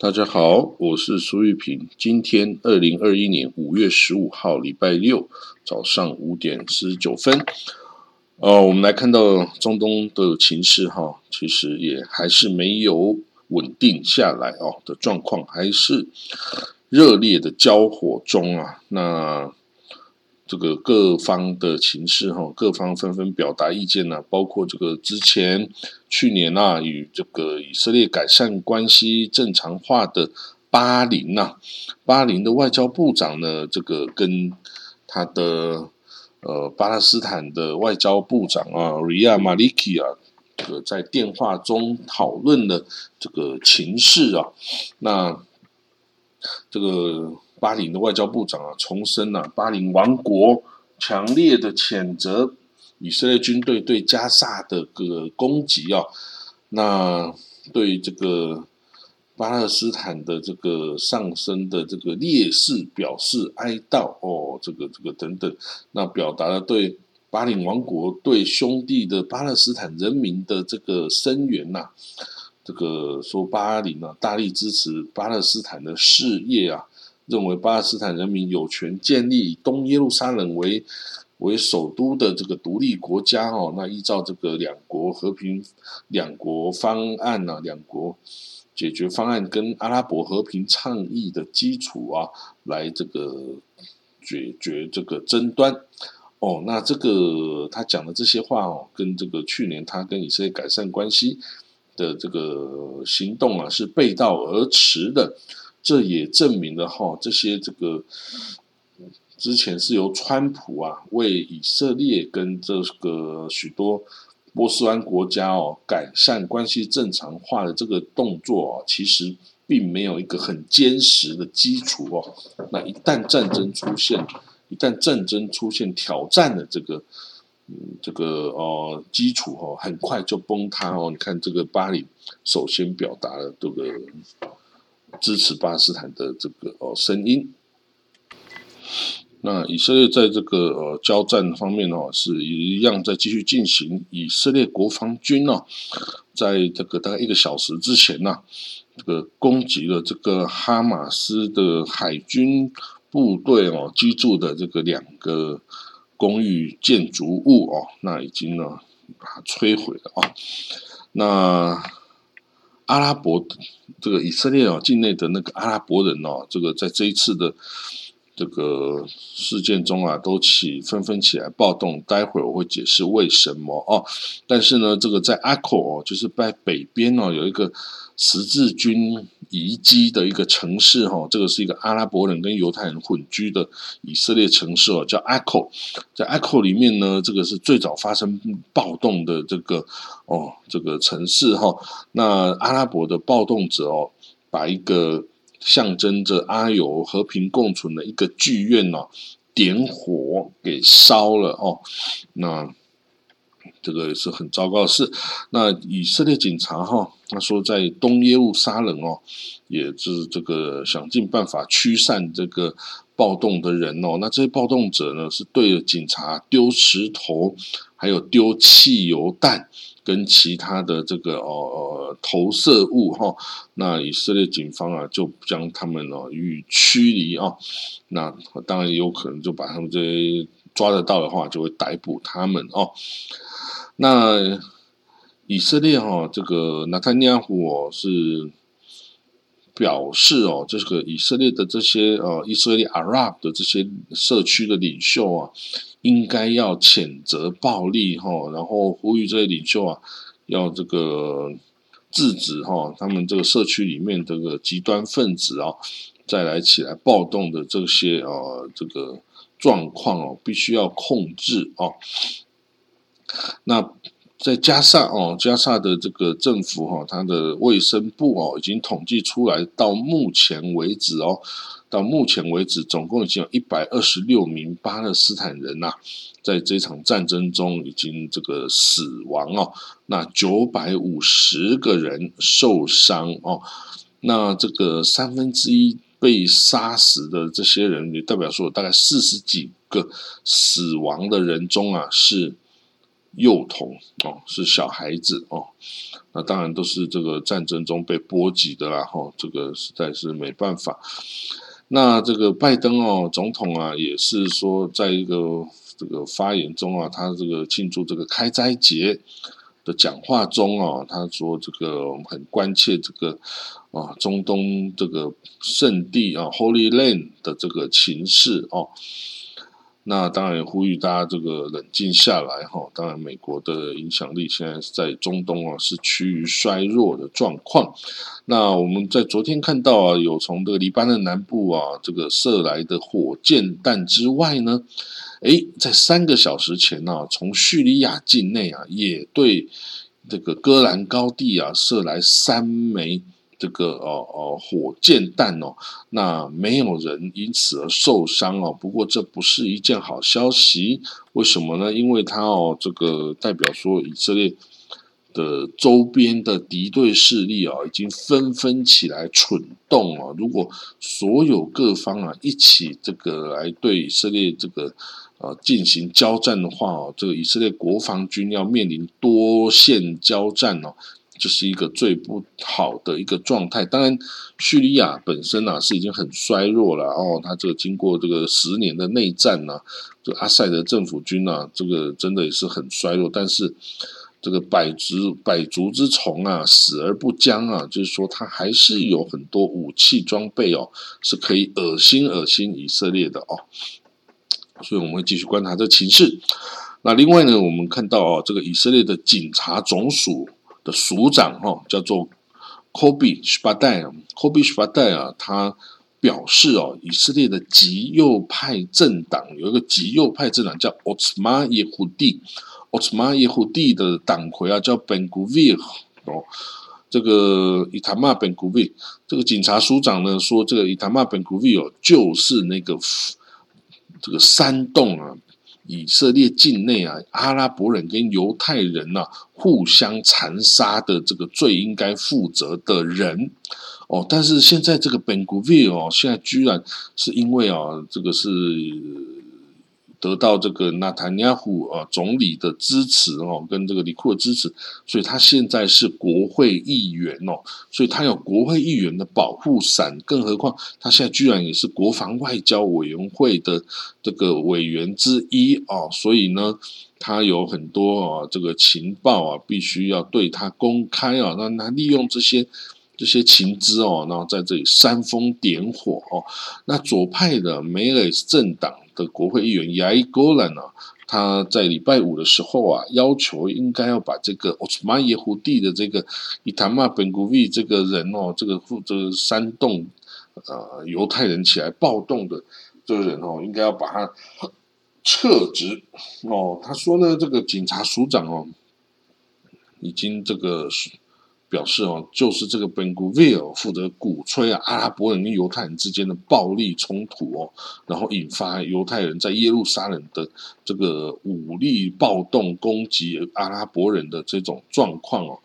大家好，我是苏玉平。今天二零二一年五月十五号，礼拜六早上五点四十九分。呃，我们来看到中东的情势哈，其实也还是没有稳定下来哦的状况，还是热烈的交火中啊。那这个各方的情势哈，各方纷纷表达意见呢，包括这个之前去年啊，与这个以色列改善关系正常化的巴林呐，巴林的外交部长呢，这个跟他的呃巴勒斯坦的外交部长啊，Ria Maliki 啊，这个在电话中讨论了这个情势啊，那这个。巴林的外交部长啊，重申了巴林王国强烈的谴责以色列军队对加萨的个攻击啊，那对这个巴勒斯坦的这个上升的这个烈士表示哀悼哦，这个这个等等，那表达了对巴林王国对兄弟的巴勒斯坦人民的这个声援呐，这个说巴林啊大力支持巴勒斯坦的事业啊。认为巴勒斯坦人民有权建立以东耶路撒冷为为首都的这个独立国家哦，那依照这个两国和平两国方案呢，两国解决方案跟阿拉伯和平倡议的基础啊，来这个解决这个争端哦。那这个他讲的这些话哦，跟这个去年他跟以色列改善关系的这个行动啊，是背道而驰的。这也证明了哈，这些这个之前是由川普啊为以色列跟这个许多波斯湾国家哦改善关系正常化的这个动作哦，其实并没有一个很坚实的基础哦。那一旦战争出现，一旦战争出现挑战的这个嗯这个哦基础哦，很快就崩塌哦。你看这个巴黎首先表达了这个。支持巴勒斯坦的这个哦声音，那以色列在这个呃交战方面哦是一样在继续进行。以色列国防军呢，在这个大概一个小时之前呢，这个攻击了这个哈马斯的海军部队哦居住的这个两个公寓建筑物哦，那已经呢把它摧毁了啊，那。阿拉伯这个以色列哦境内的那个阿拉伯人哦，这个在这一次的这个事件中啊，都起纷纷起来暴动。待会儿我会解释为什么哦。但是呢，这个在阿口哦，就是在北边哦，有一个十字军。遗迹的一个城市哈，这个是一个阿拉伯人跟犹太人混居的以色列城市哦，叫阿口。在阿口里面呢，这个是最早发生暴动的这个哦，这个城市哈。那阿拉伯的暴动者哦，把一个象征着阿有和平共存的一个剧院哦，点火给烧了哦。那这个也是很糟糕的事。那以色列警察哈，他说在东耶路撒冷哦，也是这个想尽办法驱散这个暴动的人哦。那这些暴动者呢，是对着警察丢石头，还有丢汽油弹跟其他的这个哦投射物哈。那以色列警方啊，就将他们哦予以驱离啊。那当然有可能就把他们这些抓得到的话，就会逮捕他们哦。那以色列哈，这个纳坦尼亚胡哦是表示哦，这个以色列的这些呃以色列阿拉伯的这些社区的领袖啊，应该要谴责暴力哈，然后呼吁这些领袖啊，要这个制止哈，他们这个社区里面这个极端分子啊，再来起来暴动的这些呃这个状况哦，必须要控制哦。那在加萨哦，加萨的这个政府哈，它的卫生部哦，已经统计出来，到目前为止哦，到目前为止，总共已经有一百二十六名巴勒斯坦人呐，在这场战争中已经这个死亡哦，那九百五十个人受伤哦，那这个三分之一被杀死的这些人，也代表说大概四十几个死亡的人中啊是。幼童哦，是小孩子哦，那当然都是这个战争中被波及的啦，哈，这个实在是没办法。那这个拜登哦，总统啊，也是说，在一个这个发言中啊，他这个庆祝这个开斋节的讲话中啊，他说这个很关切这个啊中东这个圣地啊 Holy Land 的这个情势哦。那当然呼吁大家这个冷静下来哈。当然，美国的影响力现在在中东啊，是趋于衰弱的状况。那我们在昨天看到啊，有从这个黎巴嫩南部啊这个射来的火箭弹之外呢，诶，在三个小时前呢，从叙利亚境内啊，也对这个戈兰高地啊射来三枚。这个哦哦火箭弹哦，那没有人因此而受伤哦。不过这不是一件好消息，为什么呢？因为它哦，这个代表说以色列的周边的敌对势力啊，已经纷纷起来蠢动啊。如果所有各方啊一起这个来对以色列这个呃进行交战的话哦，这个以色列国防军要面临多线交战哦。这是一个最不好的一个状态。当然，叙利亚本身呢是已经很衰弱了哦。他这个经过这个十年的内战呢，这阿塞德政府军呢，这个真的也是很衰弱。但是，这个百足百足之虫啊，死而不僵啊，就是说他还是有很多武器装备哦，是可以恶心恶心以色列的哦。所以我们会继续观察这情势。那另外呢，我们看到哦，这个以色列的警察总署。的署长哈叫做 Kobe Shbadai，Kobe Shbadai 啊，他表示哦，以色列的极右派政党有一个极右派政党叫 Otzma Yehudi Yehudi，Otzma Yehudi 的党魁啊叫 Ben Gvir 哦，这个伊塔玛 Ben Gvir 这个警察署长呢说，这个伊塔玛 Ben Gvir 哦就是那个这个煽动啊。以色列境内啊，阿拉伯人跟犹太人呐互相残杀的这个最应该负责的人哦，但是现在这个 Ben Gvir 哦，现在居然是因为啊，这个是。得到这个纳坦尼亚胡啊总理的支持哦，跟这个里库的支持，所以他现在是国会议员哦，所以他有国会议员的保护伞，更何况他现在居然也是国防外交委员会的这个委员之一哦，所以呢，他有很多啊这个情报啊，必须要对他公开啊，让他利用这些。这些情资哦，然后在这里煽风点火哦。那左派的梅雷斯政党的国会议员亚伊戈兰呢，他在礼拜五的时候啊，要求应该要把这个奥斯曼耶胡地的这个伊塔玛本古维这个人哦，这个负责煽动呃犹太人起来暴动的这个人哦，应该要把他撤职哦。他说呢，这个警察署长哦，已经这个。表示哦，就是这个 Ben Gvir 负责鼓吹啊，阿拉伯人跟犹太人之间的暴力冲突哦，然后引发犹太人在耶路撒冷的这个武力暴动攻击阿拉伯人的这种状况哦。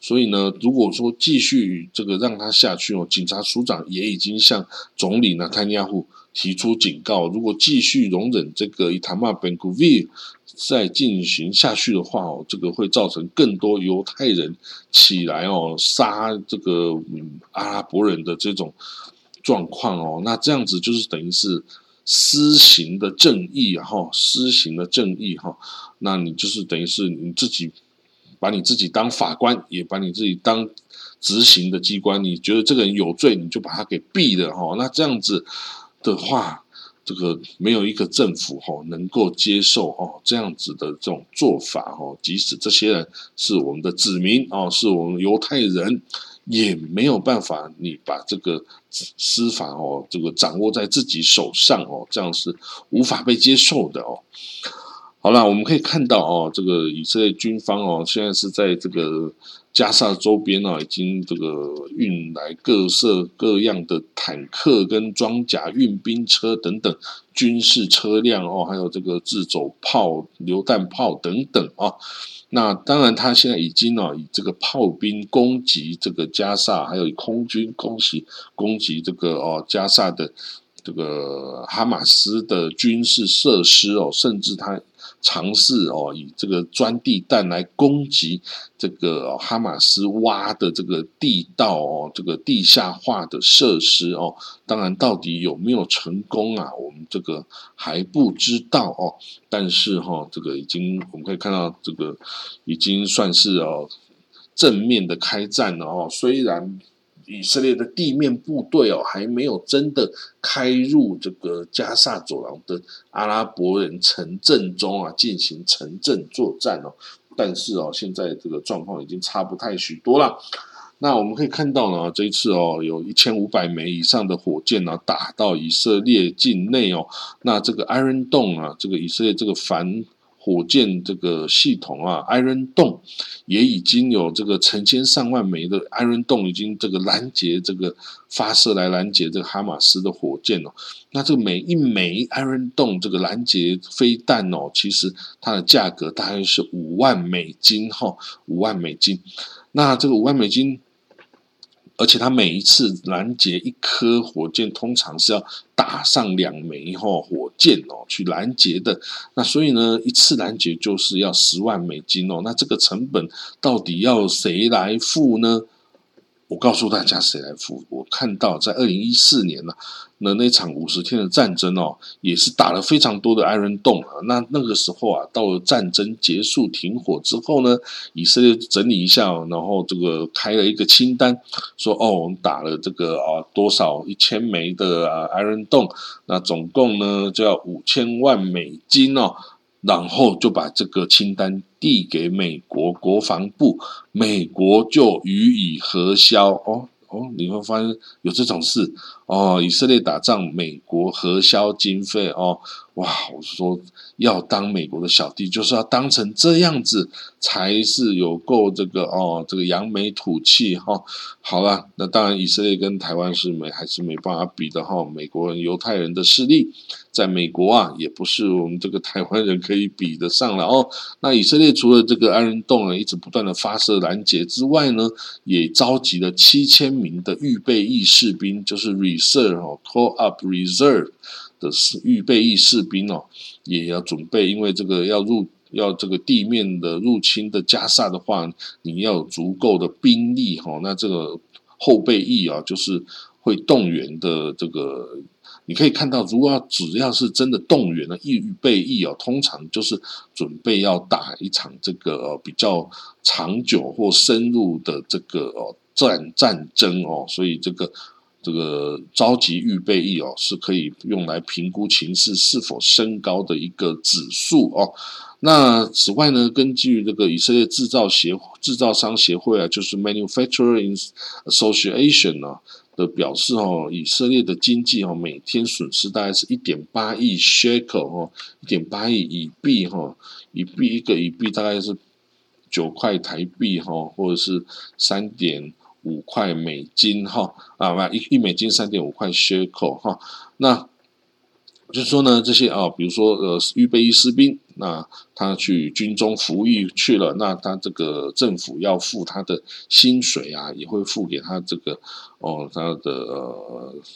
所以呢，如果说继续这个让他下去哦，警察署长也已经向总理呢，坦尼亚胡提出警告，如果继续容忍这个伊塔玛 Ben Gvir。再进行下去的话哦，这个会造成更多犹太人起来哦，杀这个阿拉伯人的这种状况哦。那这样子就是等于是施行的正义哈，施行的正义哈。那你就是等于是你自己把你自己当法官，也把你自己当执行的机关。你觉得这个人有罪，你就把他给毙了哈。那这样子的话。这个没有一个政府哈能够接受哦这样子的这种做法哦，即使这些人是我们的子民哦，是我们犹太人，也没有办法你把这个司法哦这个掌握在自己手上哦，这样是无法被接受的哦。好了，我们可以看到哦，这个以色列军方哦，现在是在这个加沙周边啊，已经这个运来各色各样的坦克跟装甲运兵车等等军事车辆哦，还有这个自走炮、榴弹炮等等啊。那当然，他现在已经哦，以这个炮兵攻击这个加沙，还有以空军攻击攻击这个哦加沙的。这个哈马斯的军事设施哦，甚至他尝试哦以这个钻地弹来攻击这个哈马斯挖的这个地道哦，这个地下化的设施哦，当然到底有没有成功啊？我们这个还不知道哦。但是哈，这个已经我们可以看到，这个已经算是哦正面的开战了哦，虽然。以色列的地面部队哦，还没有真的开入这个加萨走廊的阿拉伯人城镇中啊，进行城镇作战哦。但是哦，现在这个状况已经差不太许多了。那我们可以看到呢，这一次哦，有一千五百枚以上的火箭呢，打到以色列境内哦。那这个 Iron Dome 啊，这个以色列这个反。火箭这个系统啊，Iron Dome 也已经有这个成千上万枚的 Iron Dome 已经这个拦截这个发射来拦截这个哈马斯的火箭哦。那这个每一枚 Iron Dome 这个拦截飞弹哦，其实它的价格大概是五万美金哈，五万美金。那这个五万美金。而且它每一次拦截一颗火箭，通常是要打上两枚哈火箭哦去拦截的。那所以呢，一次拦截就是要十万美金哦。那这个成本到底要谁来付呢？我告诉大家谁来付。我看到在二零一四年呢。那那场五十天的战争哦，也是打了非常多的 Iron Dome 啊。那那个时候啊，到了战争结束停火之后呢，以色列整理一下，然后这个开了一个清单，说哦，我们打了这个啊多少一千枚的啊 Iron Dome，那总共呢就要五千万美金哦，然后就把这个清单递给美国国防部，美国就予以核销哦。哦，你会发现有这种事哦。以色列打仗，美国核销经费哦，哇！我说要当美国的小弟，就是要当成这样子，才是有够这个哦，这个扬眉吐气哈。好了，那当然以色列跟台湾是没还是没办法比的哈。美国人、犹太人的势力。在美国啊，也不是我们这个台湾人可以比得上了哦。那以色列除了这个安仁洞呢，一直不断的发射拦截之外呢，也召集了七千名的预备役士兵，就是 reserve 哦，call up reserve 的预备役士兵哦，也要准备，因为这个要入要这个地面的入侵的加萨的话，你要有足够的兵力哈。那这个后备役啊，就是会动员的这个。你可以看到，如果要只要是真的动员了预备役哦，通常就是准备要打一场这个比较长久或深入的这个哦战战争哦，所以这个这个召集预备役哦，是可以用来评估情势是否升高的一个指数哦。那此外呢，根据这个以色列制造协制造商协会啊，就是 Manufacturing Association 呢。的表示哦，以色列的经济哦，每天损失大概是一点八亿 shekel 哦，一点八亿以币哈，以币一个以币大概是九块台币哈，或者是三点五块美金哈啊，一一美金三点五块 shekel 哈，那就是说呢，这些啊，比如说呃，预备役士兵。那他去军中服役去了，那他这个政府要付他的薪水啊，也会付给他这个哦，他的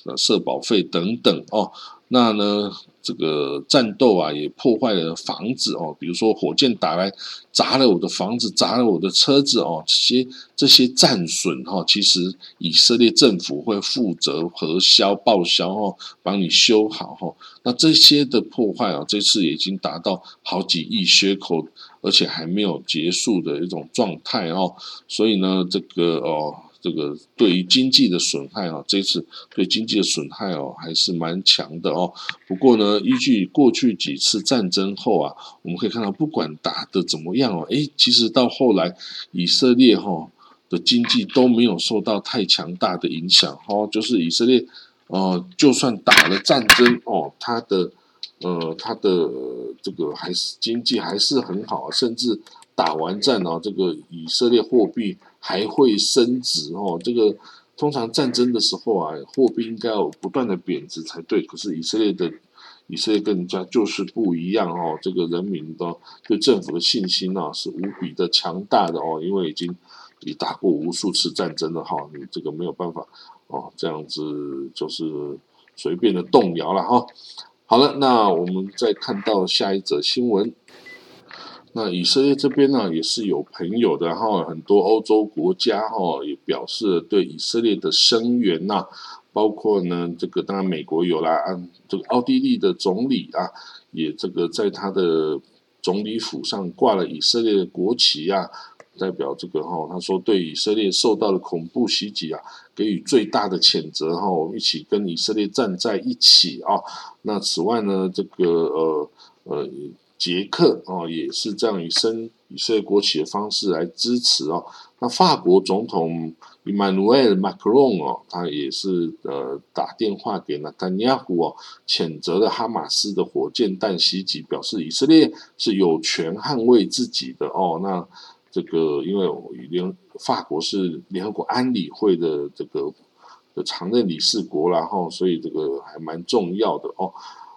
呃社保费等等哦。那呢？这个战斗啊，也破坏了房子哦，比如说火箭打来砸了我的房子，砸了我的车子哦，这些这些战损哈，其实以色列政府会负责核销报销哦，帮你修好哈。那这些的破坏啊，这次已经达到好几亿缺口，而且还没有结束的一种状态哦。所以呢，这个哦。这个对于经济的损害啊，这次对经济的损害哦，还是蛮强的哦。不过呢，依据过去几次战争后啊，我们可以看到，不管打的怎么样哦，诶，其实到后来以色列哈的经济都没有受到太强大的影响哦。就是以色列呃，就算打了战争哦，它的呃，它的这个还是经济还是很好，甚至打完战哦，这个以色列货币。还会升值哦，这个通常战争的时候啊，货币应该要不断的贬值才对。可是以色列的以色列跟人家就是不一样哦，这个人民的对政府的信心啊是无比的强大的哦，因为已经已打过无数次战争了哈，你这个没有办法哦，这样子就是随便的动摇了哈。好了，那我们再看到下一则新闻。那以色列这边呢，也是有朋友的哈，很多欧洲国家哈也表示对以色列的声援呐，包括呢这个当然美国有啦，这个奥地利的总理啊，也这个在他的总理府上挂了以色列的国旗啊，代表这个哈，他说对以色列受到的恐怖袭击啊，给予最大的谴责哈，我们一起跟以色列站在一起啊。那此外呢，这个呃呃。捷克哦，也是这样以升以色列国旗的方式来支持哦。那法国总统 Emmanuel Macron 哦，他也是呃打电话给纳丹尼亚胡哦，谴责了哈马斯的火箭弹袭击，表示以色列是有权捍卫自己的哦。那这个因为联法国是联合国安理会的这个的常任理事国，然后所以这个还蛮重要的哦。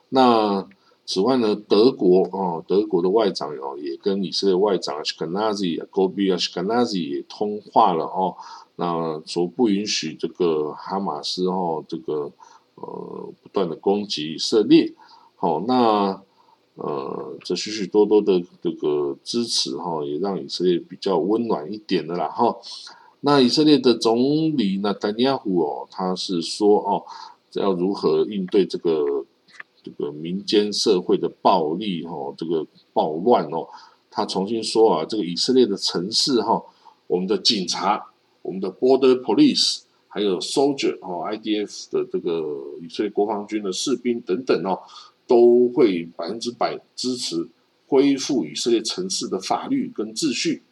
那此外呢，德国哦，德国的外长哦，也跟以色列外长 Shkanazi、Gobi 啊 Shkanazi 也通话了哦。那说不允许这个哈马斯哦，这个呃不断的攻击以色列。好，那呃这许许多多的这个支持哈，也让以色列比较温暖一点的啦哈。那以色列的总理那丹尼亚胡哦，他是说哦，要如何应对这个。这个民间社会的暴力哈，这个暴乱哦，他重新说啊，这个以色列的城市哈，我们的警察、我们的 border police，还有 soldier 哦，IDF 的这个以色列国防军的士兵等等哦，都会百分之百支持恢复以色列城市的法律跟秩序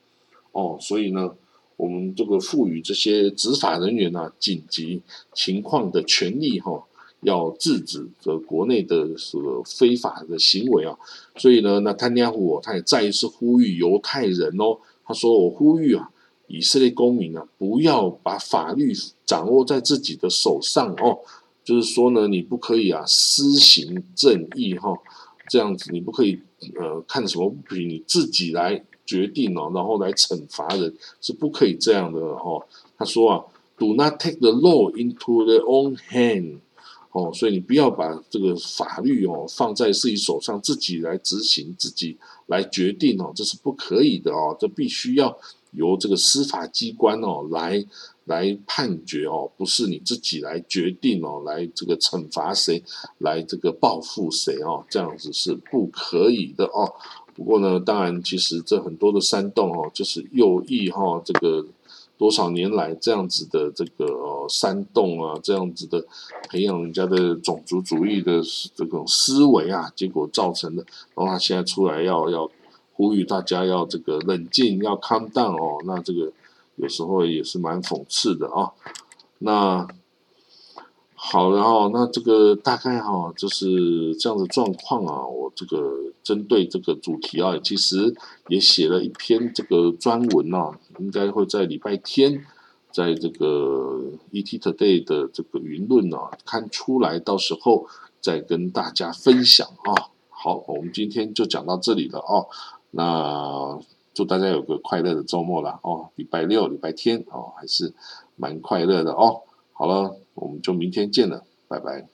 哦，所以呢，我们这个赋予这些执法人员呢紧急情况的权利哈。要制止这国内的这个非法的行为啊，所以呢，那坦尼亚胡他也再一次呼吁犹太人哦，他说：“我呼吁啊，以色列公民啊，不要把法律掌握在自己的手上哦，就是说呢，你不可以啊施行正义哈，这样子你不可以呃看什么不平你自己来决定哦，然后来惩罚人是不可以这样的哦。”他说啊：“Do not take the law into their own hand。”哦，所以你不要把这个法律哦放在自己手上，自己来执行，自己来决定哦，这是不可以的哦，这必须要由这个司法机关哦来来判决哦，不是你自己来决定哦，来这个惩罚谁，来这个报复谁哦，这样子是不可以的哦。不过呢，当然其实这很多的煽动哦，就是右翼哈这个。多少年来这样子的这个煽动啊，这样子的培养人家的种族主义的这种思维啊，结果造成的，然后他现在出来要要呼吁大家要这个冷静，要看淡哦，那这个有时候也是蛮讽刺的啊，那。好，然后那这个大概哈就是这样的状况啊。我这个针对这个主题啊，其实也写了一篇这个专文啊，应该会在礼拜天在这个 ET Today 的这个舆论啊看出来，到时候再跟大家分享啊。好，我们今天就讲到这里了哦。那祝大家有个快乐的周末啦哦，礼拜六、礼拜天哦，还是蛮快乐的哦。好了。我们就明天见了，拜拜。